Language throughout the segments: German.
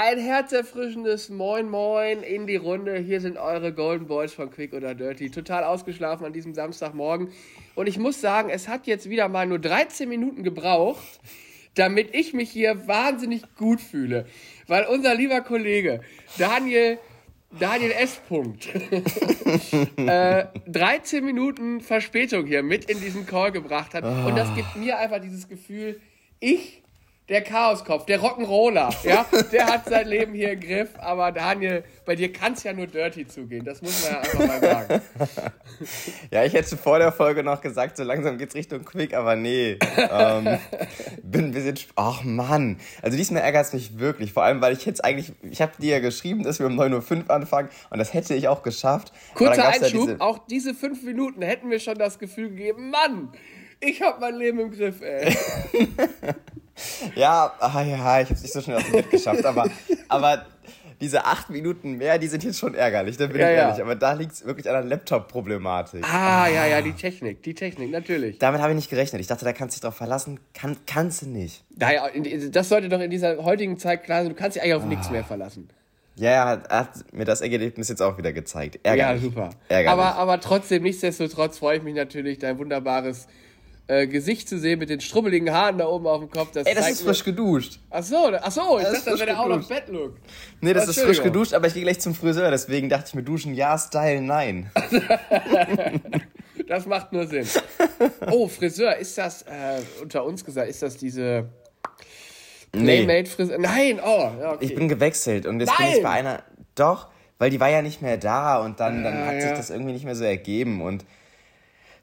Ein herzerfrischendes Moin Moin in die Runde. Hier sind eure Golden Boys von Quick oder Dirty. Total ausgeschlafen an diesem Samstagmorgen. Und ich muss sagen, es hat jetzt wieder mal nur 13 Minuten gebraucht, damit ich mich hier wahnsinnig gut fühle. Weil unser lieber Kollege Daniel Daniel S. Punkt. äh, 13 Minuten Verspätung hier mit in diesen Call gebracht hat. Und das gibt mir einfach dieses Gefühl, ich der Chaoskopf, der Rock'n'Roller, ja, der hat sein Leben hier im Griff, aber Daniel, bei dir kann es ja nur dirty zugehen, das muss man ja einfach mal sagen. Ja, ich hätte vor der Folge noch gesagt, so langsam geht's Richtung Quick, aber nee, ähm, bin ein bisschen, ach Mann, also diesmal ärgert es mich wirklich, vor allem, weil ich jetzt eigentlich, ich habe dir ja geschrieben, dass wir um 9.05 Uhr anfangen und das hätte ich auch geschafft. Kurzer Einschub, ja diese auch diese fünf Minuten hätten mir schon das Gefühl gegeben, Mann, ich habe mein Leben im Griff, ey. ja, ah, ja, ich habe es nicht so schnell aus dem Bett geschafft, aber, aber diese acht Minuten mehr, die sind jetzt schon ärgerlich, da bin ja, ich ehrlich. Ja. Aber da liegt es wirklich an der Laptop-Problematik. Ah, ah, ja, ja, die Technik, die Technik, natürlich. Damit habe ich nicht gerechnet. Ich dachte, da kannst du dich drauf verlassen. Kann, kannst du nicht. Naja, das sollte doch in dieser heutigen Zeit klar sein. Du kannst dich eigentlich auf ah. nichts mehr verlassen. Ja, ja, hat, hat mir das Ergebnis jetzt auch wieder gezeigt. Ärgerlich. Ja, super. Ärgerlich. Aber, aber trotzdem, nichtsdestotrotz freue ich mich natürlich, dein wunderbares äh, Gesicht zu sehen mit den strubbeligen Haaren da oben auf dem Kopf. Das Ey, das ist frisch geduscht. Ach so, ach so ich das dachte, das wäre auch noch Bettlook. Nee, das ist frisch geduscht, aber ich gehe gleich zum Friseur, deswegen dachte ich mir duschen, ja, Style, nein. das macht nur Sinn. Oh, Friseur, ist das, äh, unter uns gesagt, ist das diese Playmate-Friseur? Nein, oh, ja, okay. Ich bin gewechselt und jetzt nein. bin ich bei einer, doch, weil die war ja nicht mehr da und dann, dann ah, hat ja. sich das irgendwie nicht mehr so ergeben und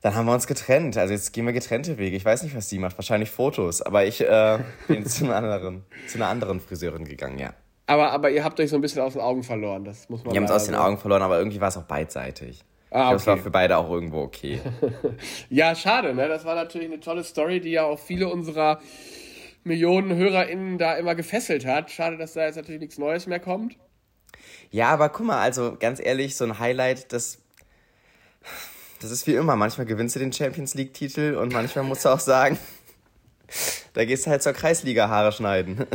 dann haben wir uns getrennt. Also jetzt gehen wir getrennte Wege. Ich weiß nicht, was sie macht. Wahrscheinlich Fotos. Aber ich äh, bin zu einer anderen, zu einer anderen Friseurin gegangen, ja. Aber, aber ihr habt euch so ein bisschen aus den Augen verloren. Das muss man Wir haben uns aus den Augen verloren, aber irgendwie war es auch beidseitig. Ah, okay. Das war für beide auch irgendwo okay. ja, schade, ne? Das war natürlich eine tolle Story, die ja auch viele unserer Millionen HörerInnen da immer gefesselt hat. Schade, dass da jetzt natürlich nichts Neues mehr kommt. Ja, aber guck mal, also ganz ehrlich, so ein Highlight, das das ist wie immer. Manchmal gewinnst du den Champions League-Titel und manchmal musst du auch sagen, da gehst du halt zur Kreisliga Haare schneiden.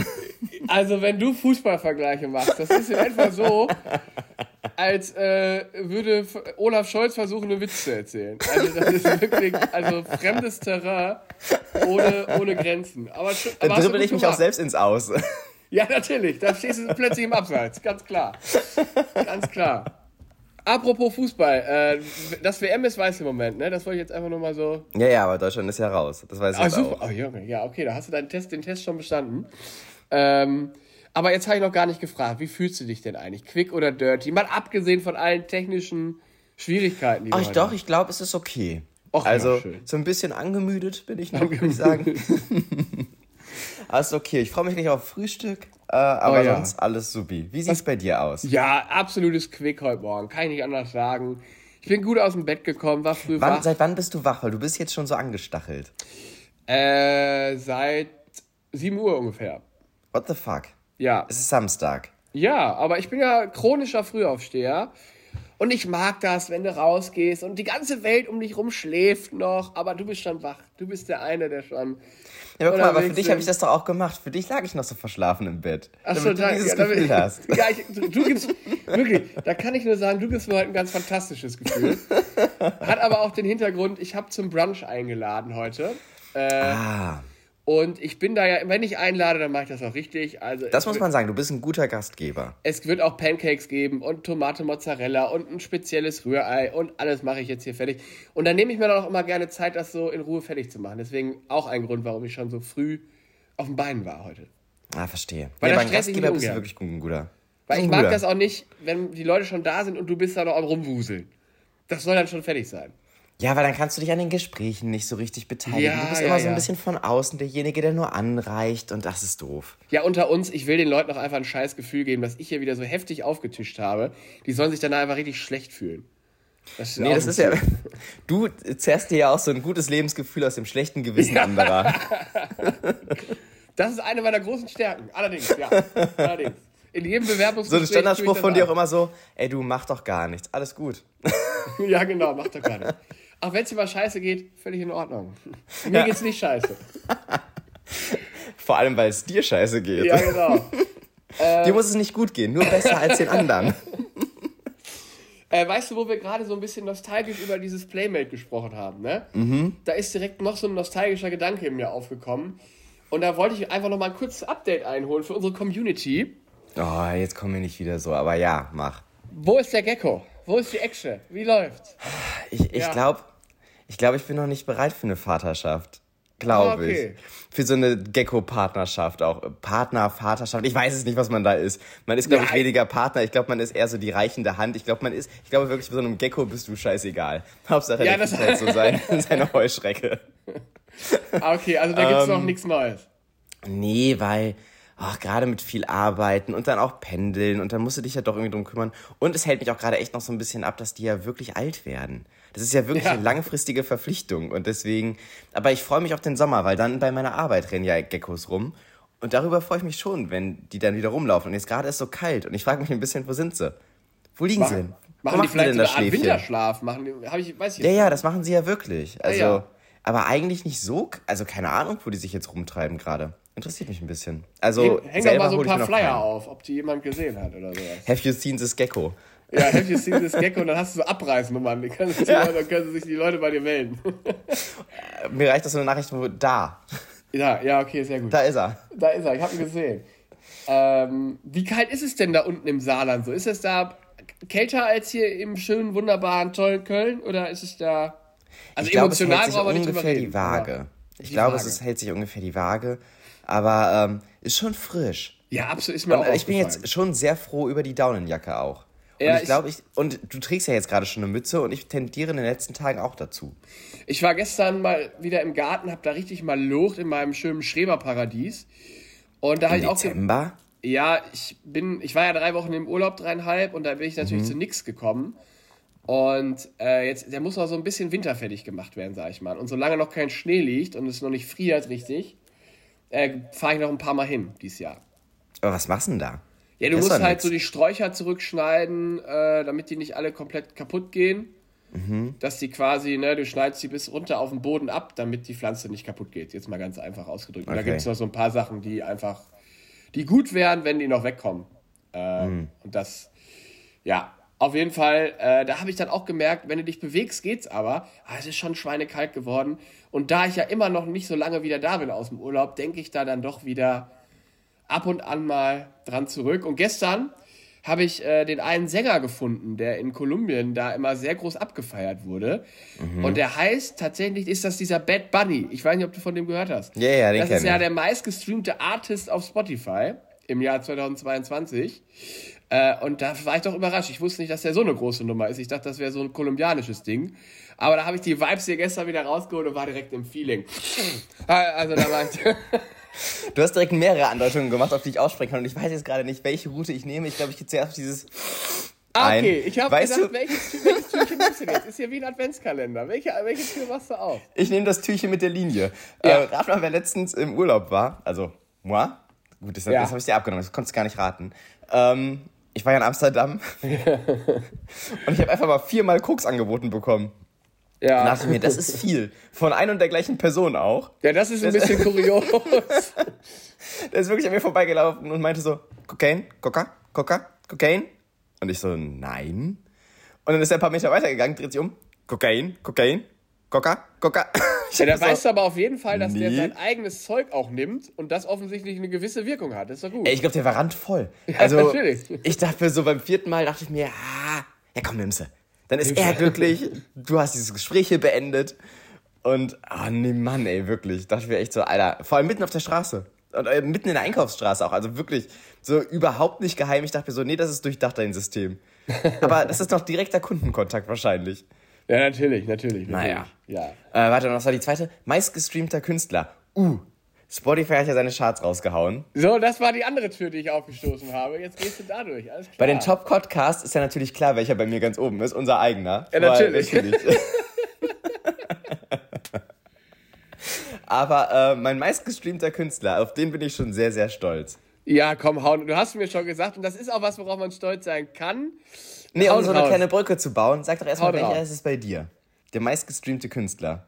Also, wenn du Fußballvergleiche machst, das ist in etwa so, als äh, würde Olaf Scholz versuchen, einen Witz zu erzählen. Also, das ist wirklich also fremdes Terrain ohne, ohne Grenzen. Aber, aber Dann dribbel ich mich auch selbst ins Aus. Ja, natürlich. Da stehst du plötzlich im Abseits. Ganz klar. Ganz klar. Apropos Fußball, äh, das WM ist weiß im Moment, ne? Das wollte ich jetzt einfach nur mal so. Ja, ja, aber Deutschland ist ja raus. Das weiß ich ah, super. Auch. Oh, Junge, ja, okay, da hast du deinen Test, den Test schon bestanden. Ähm, aber jetzt habe ich noch gar nicht gefragt, wie fühlst du dich denn eigentlich? Quick oder dirty? Mal abgesehen von allen technischen Schwierigkeiten, die Ach, ich doch, ich glaube, es ist okay. Och, also, ja, so ein bisschen angemüdet bin ich noch, würde ich sagen. ist okay. Ich freue mich gleich auf Frühstück. Äh, aber oh, ja. sonst alles supi. Wie sieht es bei dir aus? Ja, absolutes Quick heute Morgen. Kann ich nicht anders sagen. Ich bin gut aus dem Bett gekommen, war früh wann, wach. Seit wann bist du wach? Weil du bist jetzt schon so angestachelt. Äh, seit 7 Uhr ungefähr. What the fuck? Ja. Es ist Samstag. Ja, aber ich bin ja chronischer Frühaufsteher. Und ich mag das, wenn du rausgehst und die ganze Welt um dich rum schläft noch, aber du bist schon wach. Du bist der eine, der schon ja, aber, guck mal, aber für dich habe ich das doch auch gemacht. Für dich lag ich noch so verschlafen im Bett. Ach damit so, du da, dieses ja, Gefühl damit, hast. Ja, ich, du, du, gibst, wirklich, da kann ich nur sagen, du gibst mir heute ein ganz fantastisches Gefühl. Hat aber auch den Hintergrund, ich habe zum Brunch eingeladen heute. Äh, ah. Und ich bin da ja, wenn ich einlade, dann mache ich das auch richtig. Also das muss wird, man sagen, du bist ein guter Gastgeber. Es wird auch Pancakes geben und Tomate Mozzarella und ein spezielles Rührei und alles mache ich jetzt hier fertig. Und dann nehme ich mir dann auch immer gerne Zeit, das so in Ruhe fertig zu machen. Deswegen auch ein Grund, warum ich schon so früh auf den Beinen war heute. Ah, verstehe. Weil ja, beim Gastgeber bist du wirklich ein guter. Weil ich mag das auch nicht, wenn die Leute schon da sind und du bist da noch am rumwuseln. Das soll dann schon fertig sein. Ja, weil dann kannst du dich an den Gesprächen nicht so richtig beteiligen. Ja, du bist ja, immer so ein bisschen von außen derjenige, der nur anreicht und das ist doof. Ja, unter uns, ich will den Leuten auch einfach ein scheiß Gefühl geben, dass ich hier wieder so heftig aufgetischt habe. Die sollen sich dann einfach richtig schlecht fühlen. Das nee, das ist ja. Du zerrst dir ja auch so ein gutes Lebensgefühl aus dem schlechten Gewissen anderer. Das ist eine meiner großen Stärken. Allerdings, ja. Allerdings. In jedem Bewerbungsgespräch. So ein Standardspruch von dir auch immer so: Ey, du mach doch gar nichts. Alles gut. ja, genau, mach doch gar nichts. Auch wenn es dir mal scheiße geht, völlig in Ordnung. Mir ja. geht's nicht scheiße. Vor allem, weil es dir scheiße geht. Ja, genau. Äh, Dir muss es nicht gut gehen, nur besser als den anderen. Äh, weißt du, wo wir gerade so ein bisschen nostalgisch über dieses Playmate gesprochen haben, ne? Mhm. Da ist direkt noch so ein nostalgischer Gedanke in mir aufgekommen. Und da wollte ich einfach noch mal ein kurzes Update einholen für unsere Community. Oh, jetzt kommen wir nicht wieder so, aber ja, mach. Wo ist der Gecko? Wo ist die Action? Wie läuft's? Ich, ich ja. glaube, ich, glaub, ich bin noch nicht bereit für eine Vaterschaft glaube ah, okay. ich. Für so eine Gecko-Partnerschaft auch. Partner, Vaterschaft. Ich weiß es nicht, was man da ist. Man ist, glaube ich, weniger Partner. Ich glaube, man ist eher so die reichende Hand. Ich glaube, man ist, ich glaube wirklich, bei so einem Gecko bist du scheißegal. Hauptsache, ja, der das halt so sein, seine Heuschrecke. Ah, okay, also da gibt's ähm, noch nichts Neues. Nee, weil, ach, gerade mit viel Arbeiten und dann auch pendeln und dann musst du dich ja doch irgendwie drum kümmern. Und es hält mich auch gerade echt noch so ein bisschen ab, dass die ja wirklich alt werden. Das ist ja wirklich ja. eine langfristige Verpflichtung und deswegen, aber ich freue mich auf den Sommer, weil dann bei meiner Arbeit rennen ja Geckos rum und darüber freue ich mich schon, wenn die dann wieder rumlaufen. Und jetzt gerade ist so kalt und ich frage mich ein bisschen, wo sind sie? Wo liegen machen, sie denn? Machen Wo die vielleicht so eine Art Winterschlaf? Machen die, hab ich, weiß ich ja, ja, das machen sie ja wirklich. Also, ja, ja. aber eigentlich nicht so, also keine Ahnung, wo die sich jetzt rumtreiben gerade. Interessiert mich ein bisschen. Also, häng, häng doch mal so ein paar Flyer auf, ob die jemand gesehen hat oder sowas. Have you seen this Gecko? Ja, have you seen this Gecko? Und dann hast du so Abreißnummern. Dann können, ja. Leute, dann können sich die Leute bei dir melden. Mir reicht das so eine Nachricht, wo da. Ja, ja, okay, sehr gut. Da ist er. Da ist er, ich habe ihn gesehen. Ähm, wie kalt ist es denn da unten im Saarland so? Ist es da kälter als hier im schönen, wunderbaren, tollen Köln? Oder ist es da. Also ich glaube, emotional es hält sich ungefähr die Waage. Ich glaube, Waage. es hält sich ungefähr die Waage. Aber ähm, ist schon frisch. Ja, absolut. Ist mir und, auch Ich bin jetzt schon sehr froh über die Daunenjacke auch. Ja, und ich glaube, ich, und du trägst ja jetzt gerade schon eine Mütze und ich tendiere in den letzten Tagen auch dazu. Ich war gestern mal wieder im Garten, habe da richtig mal Lucht in meinem schönen Schreberparadies. Und da habe ich auch. Dezember? Ja, ich bin, ich war ja drei Wochen im Urlaub, dreieinhalb, und da bin ich natürlich mhm. zu nichts gekommen. Und äh, jetzt, der muss noch so ein bisschen winterfertig gemacht werden, sag ich mal. Und solange noch kein Schnee liegt und es noch nicht friert richtig, äh, fahre ich noch ein paar Mal hin dieses Jahr. Aber was machst du denn da? Ja, du musst halt nix. so die Sträucher zurückschneiden, äh, damit die nicht alle komplett kaputt gehen. Mhm. Dass die quasi, ne, du schneidest sie bis runter auf den Boden ab, damit die Pflanze nicht kaputt geht. Jetzt mal ganz einfach ausgedrückt. Okay. Und da gibt es noch so ein paar Sachen, die einfach, die gut wären, wenn die noch wegkommen. Äh, mhm. Und das, ja, auf jeden Fall, äh, da habe ich dann auch gemerkt, wenn du dich bewegst, geht's aber. Ah, es ist schon schweinekalt geworden. Und da ich ja immer noch nicht so lange wieder da bin aus dem Urlaub, denke ich da dann doch wieder, ab und an mal dran zurück. Und gestern habe ich äh, den einen Sänger gefunden, der in Kolumbien da immer sehr groß abgefeiert wurde. Mhm. Und der heißt tatsächlich, ist das dieser Bad Bunny. Ich weiß nicht, ob du von dem gehört hast. Ja, yeah, ja, den Das ist ja der meistgestreamte Artist auf Spotify im Jahr 2022. Äh, und da war ich doch überrascht. Ich wusste nicht, dass der so eine große Nummer ist. Ich dachte, das wäre so ein kolumbianisches Ding. Aber da habe ich die Vibes hier gestern wieder rausgeholt und war direkt im Feeling. also da war ich. Du hast direkt mehrere Andeutungen gemacht, auf die ich aussprechen kann. Und ich weiß jetzt gerade nicht, welche Route ich nehme. Ich glaube, ich gehe zuerst auf dieses. Ah, okay, ich habe gedacht, du? welches, welches Türchen nimmst du jetzt? Ist ja wie ein Adventskalender. Welche, welche Tür machst du auf? Ich nehme das Türchen mit der Linie. Ja. Äh, rat mal, wer letztens im Urlaub war. Also, moi. Gut, das, ja. das habe ich dir abgenommen. Das konntest du gar nicht raten. Ähm, ich war ja in Amsterdam. und ich habe einfach mal viermal Koks angeboten bekommen. Ja. Dachte mir, das ist viel. Von ein und der gleichen Person auch. Ja, das ist ein das bisschen kurios. der ist wirklich an mir vorbeigelaufen und meinte so, Kokain, Coca, Coca, Kokain. Und ich so, nein. Und dann ist er ein paar Meter weitergegangen, dreht sich um, Kokain, Kokain, Coca, Coca. Ja, da weißt du aber auf jeden Fall, dass nee. der sein eigenes Zeug auch nimmt und das offensichtlich eine gewisse Wirkung hat. Das ist doch gut. Ey, ich glaube, der war randvoll. Also, ja, natürlich. ich dachte so beim vierten Mal, dachte ich mir, ah, ja komm, nimm's. Dann ist er glücklich, du hast dieses Gespräch hier beendet. Und, ah oh, nee, Mann, ey, wirklich. Dachte ich mir echt so, Alter, vor allem mitten auf der Straße. Und äh, mitten in der Einkaufsstraße auch. Also wirklich so überhaupt nicht geheim. Ich dachte mir so, nee, das ist durchdacht, dein System. Aber das ist doch direkter Kundenkontakt wahrscheinlich. Ja, natürlich, natürlich. natürlich. Naja. Ja. Äh, warte, was war die zweite? Meistgestreamter Künstler. Uh, Spotify hat ja seine Charts rausgehauen. So, das war die andere Tür, die ich aufgestoßen habe. Jetzt gehst du dadurch. Alles klar. Bei den Top Podcasts ist ja natürlich klar, welcher bei mir ganz oben ist. Unser eigener. Ja, natürlich. natürlich. Aber äh, mein meistgestreamter Künstler, auf den bin ich schon sehr, sehr stolz. Ja, komm, hauen. Du hast mir schon gesagt, und das ist auch was, worauf man stolz sein kann. Nee, um so eine kleine Brücke zu bauen, sag doch erstmal, welcher ist es bei dir? Der meistgestreamte Künstler.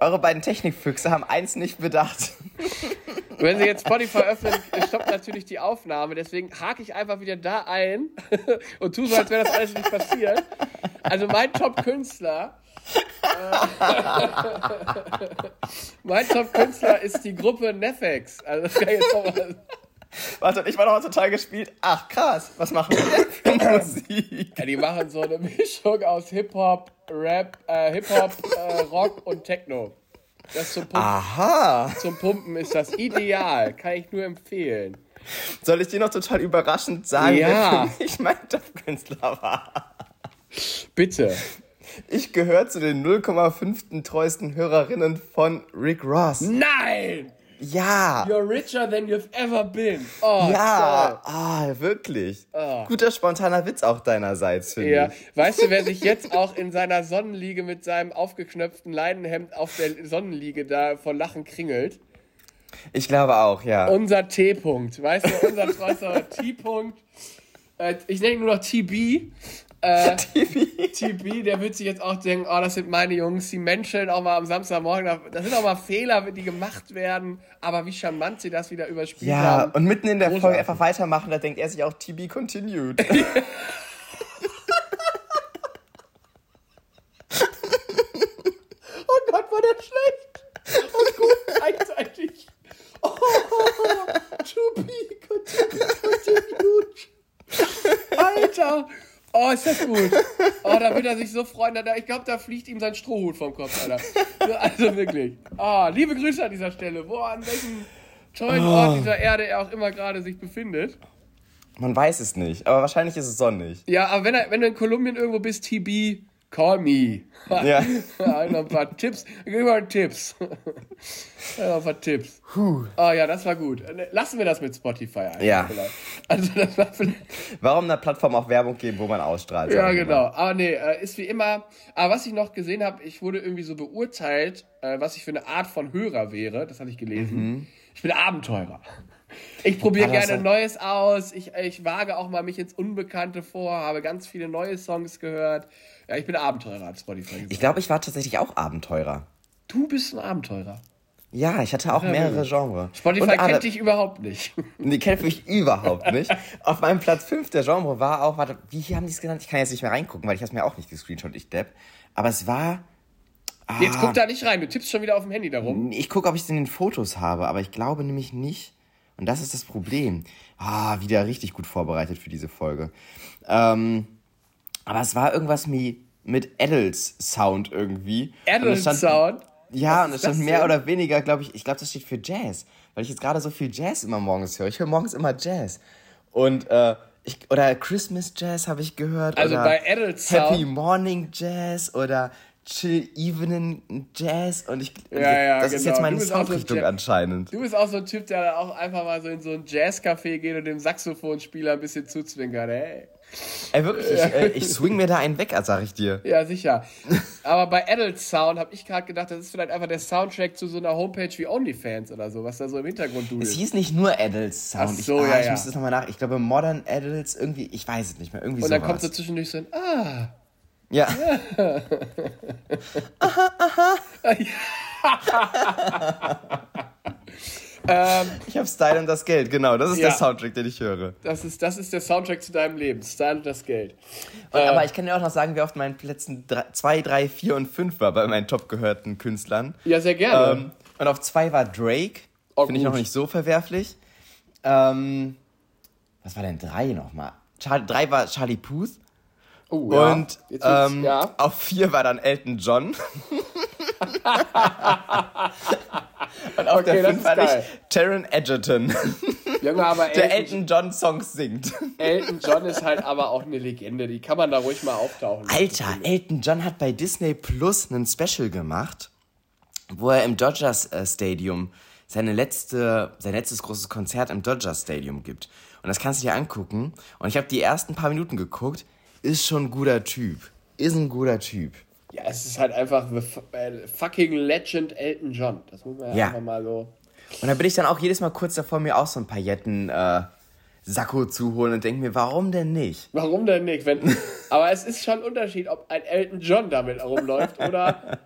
Eure beiden Technikfüchse haben eins nicht bedacht. Wenn Sie jetzt Spotify öffnen, stoppt natürlich die Aufnahme. Deswegen hake ich einfach wieder da ein und tue so, als wäre das alles nicht passiert. Also mein Top-Künstler. Äh, mein Top-Künstler ist die Gruppe Nefex. Also das kann ich jetzt noch mal. Warte, ich war noch total gespielt. Ach, krass. Was machen wir denn Musik? Ja, die machen so eine Mischung aus Hip-Hop, Rap, äh, Hip-Hop, äh, Rock und Techno. Das zum Pumpen. Aha. Zum Pumpen ist das ideal. Kann ich nur empfehlen. Soll ich dir noch total überraschend sagen, Ja. wer für mich mein Top-Künstler war? Bitte. Ich gehöre zu den 0,5. treuesten Hörerinnen von Rick Ross. Nein! Ja. You're richer than you've ever been. Oh, Ja, ah, wirklich. Guter spontaner Witz auch deinerseits, finde Ja. ich. Weißt du, wer sich jetzt auch in seiner Sonnenliege mit seinem aufgeknöpften Leinenhemd auf der Sonnenliege da vor Lachen kringelt? Ich glaube auch, ja. Unser T-Punkt. Weißt du, unser treuster T-Punkt. Äh, ich nenne ihn nur noch TB. Äh, TB, der wird sich jetzt auch denken, oh, das sind meine Jungs, die Menschen auch mal am Samstagmorgen, das sind auch mal Fehler, die gemacht werden, aber wie charmant sie das wieder überspielt ja, haben. und mitten in der Folge Großartig. einfach weitermachen, da denkt er sich auch TB continued. Oh Gott, war der schlecht und gut gleichzeitig. Oh, to be continued. Alter. Oh, ist das gut. Oh, da wird er sich so freuen. Da- Ich glaube, da fliegt ihm sein Strohhut vom Kopf, Alter. Also wirklich. Ah, liebe Grüße an dieser Stelle. Wo, an welchem tollen Ort dieser Erde er auch immer gerade sich befindet. Man weiß es nicht, aber wahrscheinlich ist es sonnig. Ja, aber wenn, er, wenn du in Kolumbien irgendwo bist, TB, call me. Ja. ein paar Tipps. Gib mal Tipps. ein paar Tipps. Oh ja, das war gut. Lassen wir das mit Spotify einfach Ja. vielleicht. Also das war vielleicht. Warum einer Plattform auch Werbung geben, wo man ausstrahlt? Ja, genau. mal. Aber nee, äh, ist wie immer. Aber was ich noch gesehen habe, ich wurde irgendwie so beurteilt, äh, was ich für eine Art von Hörer wäre. Das hatte ich gelesen. Ich bin Abenteurer. Ich probiere das gerne Neues aus. Ich, ich wage auch mal mich ins Unbekannte vor, habe ganz viele neue Songs gehört. Ja, ich bin Abenteurer, hat Spotify gesagt. Ich glaube, ich war tatsächlich auch Abenteurer. Du bist ein Abenteurer. Ja, ich hatte auch mehrere Genres. Spotify Und, kennt dich überhaupt nicht. Die kennt mich überhaupt nicht. Auf meinem Platz 5 der Genre war auch, warte, wie haben die es genannt? Ich kann jetzt nicht mehr reingucken, weil ich habe mir auch nicht gescreenshot, ich Depp. Aber es war, Jetzt Ah. guck da nicht rein, du tippst schon wieder auf dem Handy darum. ich gucke, ob ich es in den Fotos habe, aber ich glaube nämlich nicht. Und das ist das Problem. Ah, wieder richtig gut vorbereitet für diese Folge. Ähm, aber es war irgendwas wie mit Adults Sound irgendwie. Und Adult es stand- Sound. Ja, und es stand mehr denn? oder weniger, glaube ich, ich glaube, das steht für Jazz. Weil ich jetzt gerade so viel Jazz immer morgens höre. Ich höre morgens immer Jazz. Und, äh, ich, oder Christmas Jazz habe ich gehört. Also oder bei Adult Happy. Morning Jazz oder Chill Evening Jazz. Und ich, Ja, ja, das ist genau. jetzt Du meine so Soundrichtung Jazz- anscheinend. Du bist auch so ein Typ, der dann auch einfach mal so in so ein Jazzcafé geht und dem Saxophonspieler ein bisschen zuzwinkert. Hey. Ey, wirklich, ich, äh, ich swing mir da einen weg, sag ich dir. Ja, sicher. Aber bei Adult Sound habe ich gerade gedacht, das ist vielleicht einfach der Soundtrack zu so einer Homepage wie OnlyFans oder so, was da so im Hintergrund Es dudelt. hieß nicht nur Adults Sound. Ach so, ich, ah, ja, ich ja. muss das nochmal nach. Ich glaube, Modern Adults irgendwie, ich weiß es nicht mehr. Irgendwie Und dann sowas. kommt so zwischendurch so ein Ah. Ja. Ähm, Ich habe Style und das Geld, genau. Das ist Ja. der Soundtrack, den ich höre. das, ist, das ist der Soundtrack zu deinem Leben. Style und das Geld. Und, aber ich kann dir auch noch sagen, wer auf meinen Plätzen 2, 3, 4 und 5 war bei meinen top gehörten Künstlern. Ja, sehr gerne. Ähm, und auf 2 war Drake. Oh, Finde ich noch nicht so verwerflich. Ähm, was war denn 3 nochmal? 3 war Charlie Puth. Oh, ja. Und ähm, ja. auf 4 war dann Elton John. und auf Okay, der das 5 ist war ich Taron Egerton, Junge, aber der Elton, Elton John Songs singt. Elton John ist halt aber auch eine Legende. Die kann man da ruhig mal auftauchen. Alter. Elton John hat bei Disney Plus einen Special gemacht, wo er im Dodgers äh, Stadium seine letzte, sein letztes großes Konzert im Dodgers Stadium gibt. Und das kannst du dir angucken. Und ich habe die ersten paar Minuten geguckt. Ist schon ein guter Typ. Ist ein guter Typ. Ja, es ist halt einfach äh, fucking Legend Elton John. Das muss man ja, Ja. einfach mal so. Und da bin ich dann auch jedes Mal kurz davor, mir auch so ein Pailletten äh, Sakko zu holen und denke mir, warum denn nicht? Warum denn nicht? Wenn, aber es ist schon ein Unterschied, ob ein Elton John damit rumläuft oder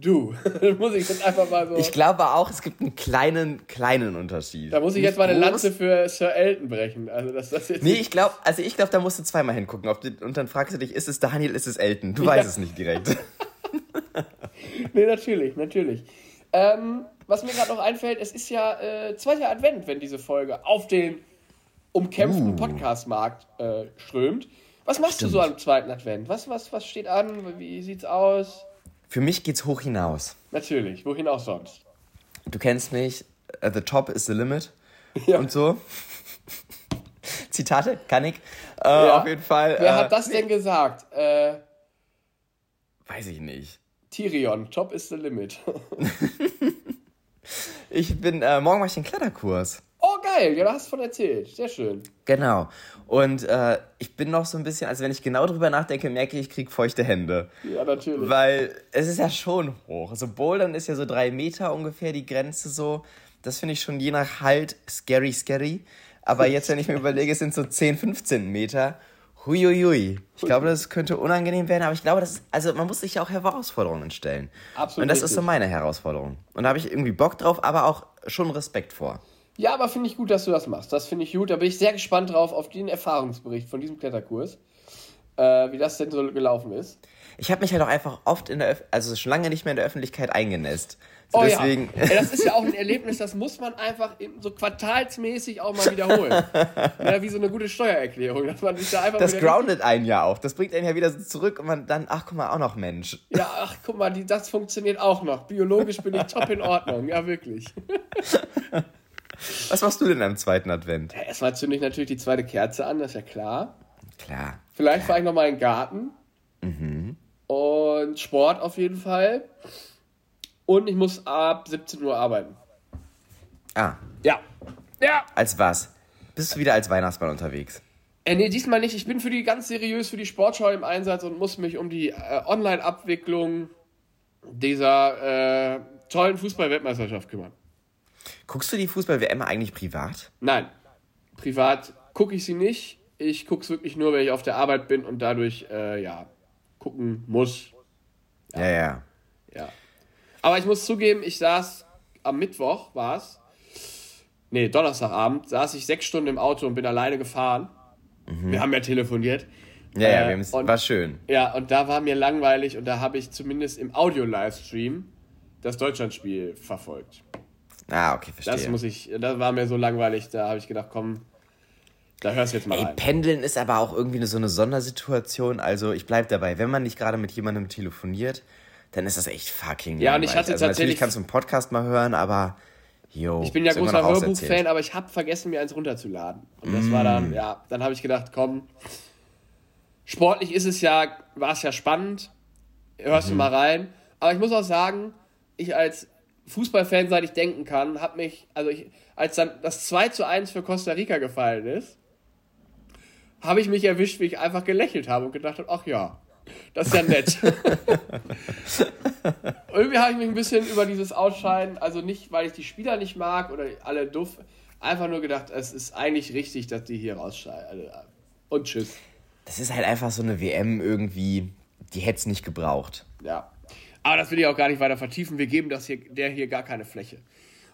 Du, muss ich jetzt einfach mal so. Ich glaube auch, es gibt einen kleinen, kleinen Unterschied. Da muss ich jetzt mal eine Lanze für Sir Elton brechen. Also, dass das jetzt nee, ich glaube, also ich glaube, da musst du zweimal hingucken. Und dann fragst du dich, ist es Daniel, ist es Elton? Du ja. weißt es nicht direkt. nee, natürlich, natürlich. Ähm, was mir gerade noch einfällt, es ist ja äh, zweiter Advent, wenn diese Folge auf den umkämpften uh. Podcastmarkt äh, strömt. Was machst Stimmt. du so am zweiten Advent? Was, was, was steht an? Wie sieht's aus? Für mich geht's hoch hinaus. Natürlich, wohin auch sonst. Du kennst mich, uh, the top is the limit ja. und so. Zitate, kann ich. Äh, ja. Auf jeden Fall. Wer äh, hat das denn gesagt? Äh, weiß ich nicht. Tyrion, top is the limit. ich bin, äh, morgen mache ich den Kletterkurs. Geil, ja, da hast du von erzählt. Sehr schön. Genau. Und äh, ich bin noch so ein bisschen, also wenn ich genau drüber nachdenke, merke ich, ich kriege feuchte Hände. Ja, natürlich. Weil es ist ja schon hoch. Also Bouldern ist ja so drei Meter ungefähr die Grenze so. Das finde ich schon je nach Halt scary, scary. Aber jetzt, wenn ich mir überlege, es sind so 10, 15 Meter. Huiuiui. Ich glaube, das könnte unangenehm werden, aber ich glaube, das ist, also man muss sich ja auch Herausforderungen stellen. Absolut. Und das richtig. ist so meine Herausforderung. Und da habe ich irgendwie Bock drauf, aber auch schon Respekt vor. Ja, aber finde ich gut, dass du das machst. Das finde ich gut. Da bin ich sehr gespannt drauf auf den Erfahrungsbericht von diesem Kletterkurs. Äh, wie das denn so gelaufen ist. Ich habe mich halt auch einfach oft in der, Öf also schon lange nicht mehr in der Öffentlichkeit eingenässt. So oh deswegen. ja. das ist ja auch ein Erlebnis, das muss man einfach so quartalsmäßig auch mal wiederholen. ja, wie so eine gute Steuererklärung, dass man sich da einfach Das groundet einen ja auch. Das bringt einen ja wieder zurück und man dann, ach guck mal, auch noch Mensch. Ja, ach guck mal, die, das funktioniert auch noch. Biologisch bin ich top in Ordnung, ja wirklich. Was machst du denn am zweiten Advent? Ja, erstmal zünde ich natürlich die zweite Kerze an, das ist ja klar. Klar. Vielleicht fahre ich nochmal in den Garten. Mhm. Und Sport auf jeden Fall. Und ich muss ab 17 Uhr arbeiten. Ah. Ja. Ja. Als was? Bist du wieder als Weihnachtsmann unterwegs? Äh, nee, diesmal nicht. Ich bin für die ganz seriös für die Sportschau im Einsatz und muss mich um die äh, Online-Abwicklung dieser äh, tollen Fußball-Weltmeisterschaft kümmern. Guckst du die Fußball-WM eigentlich privat? Nein. Privat gucke ich sie nicht. Ich gucke es wirklich nur, wenn ich auf der Arbeit bin und dadurch, äh, ja, gucken muss. Ja. ja, ja. Ja. Aber ich muss zugeben, ich saß am Mittwoch, war es. Nee, Donnerstagabend, saß ich sechs Stunden im Auto und bin alleine gefahren. Mhm. Wir haben ja telefoniert. Ja, ja, äh, und, war schön. Ja, und da war mir langweilig und da habe ich zumindest im Audio-Livestream das Deutschlandspiel verfolgt. Ah, okay, verstehe. Das muss ich, das war mir so langweilig, da habe ich gedacht, komm, da hörst du jetzt mal Ey, rein. Pendeln ist aber auch irgendwie so eine Sondersituation. Also ich bleib dabei, wenn man nicht gerade mit jemandem telefoniert, dann ist das echt fucking Ja, und ich hatte also tatsächlich... Natürlich kannst du einen Podcast mal hören, aber... Yo, ich bin ja großer Hörbuch-Fan, aber ich habe vergessen, mir eins runterzuladen. Und das mm. war dann, ja, dann habe ich gedacht, komm, sportlich ist es ja, war es ja spannend, hörst mhm. du mal rein. Aber ich muss auch sagen, ich als Fußballfan, seit ich denken kann, habe mich, also ich, als dann das 2 zu 1 für Costa Rica gefallen ist, habe ich mich erwischt, wie ich einfach gelächelt habe und gedacht habe, ach ja, das ist ja nett. Irgendwie habe ich mich ein bisschen über dieses Ausscheiden, also nicht, weil ich die Spieler nicht mag oder alle doof, einfach nur gedacht, es ist eigentlich richtig, dass die hier rausscheiden. Und tschüss. Das ist halt einfach so eine WM irgendwie, die hätte es nicht gebraucht. Ja. Aber das will ich auch gar nicht weiter vertiefen. Wir geben das hier, der hier gar keine Fläche.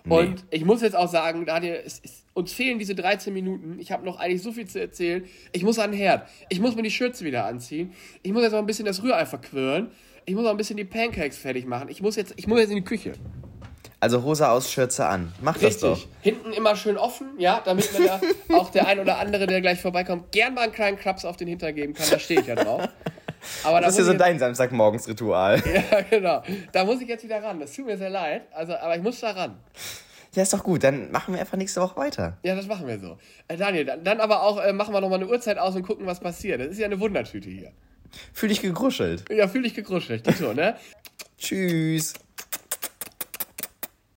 Nee. Und ich muss jetzt auch sagen, Daniel, es, es, uns fehlen diese 13 Minuten. Ich habe noch eigentlich so viel zu erzählen. Ich muss an den Herd. Ich muss mir die Schürze wieder anziehen. Ich muss jetzt noch ein bisschen das Rührei verquirlen. Ich muss noch ein bisschen die Pancakes fertig machen. Ich muss jetzt, ich muss jetzt in die Küche. Also Hose aus, Schürze an. Mach Richtig. das doch. Hinten immer schön offen, ja, damit mir da auch der ein oder andere, der gleich vorbeikommt, gern mal einen kleinen Klaps auf den Hintern geben kann. Da stehe ich ja drauf. Aber das ist ja so dein Samstagmorgensritual. Ja, genau. Da muss ich jetzt wieder ran. Das tut mir sehr leid. Also, aber ich muss da ran. Ja, ist doch gut. Dann machen wir einfach nächste Woche weiter. Ja, das machen wir so. Äh, Daniel, dann, dann aber auch äh, machen wir nochmal eine Uhrzeit aus und gucken, was passiert. Das ist ja eine Wundertüte hier. Fühl dich gegruschelt. Ja, fühl dich gegruschelt. So, ne? Tschüss.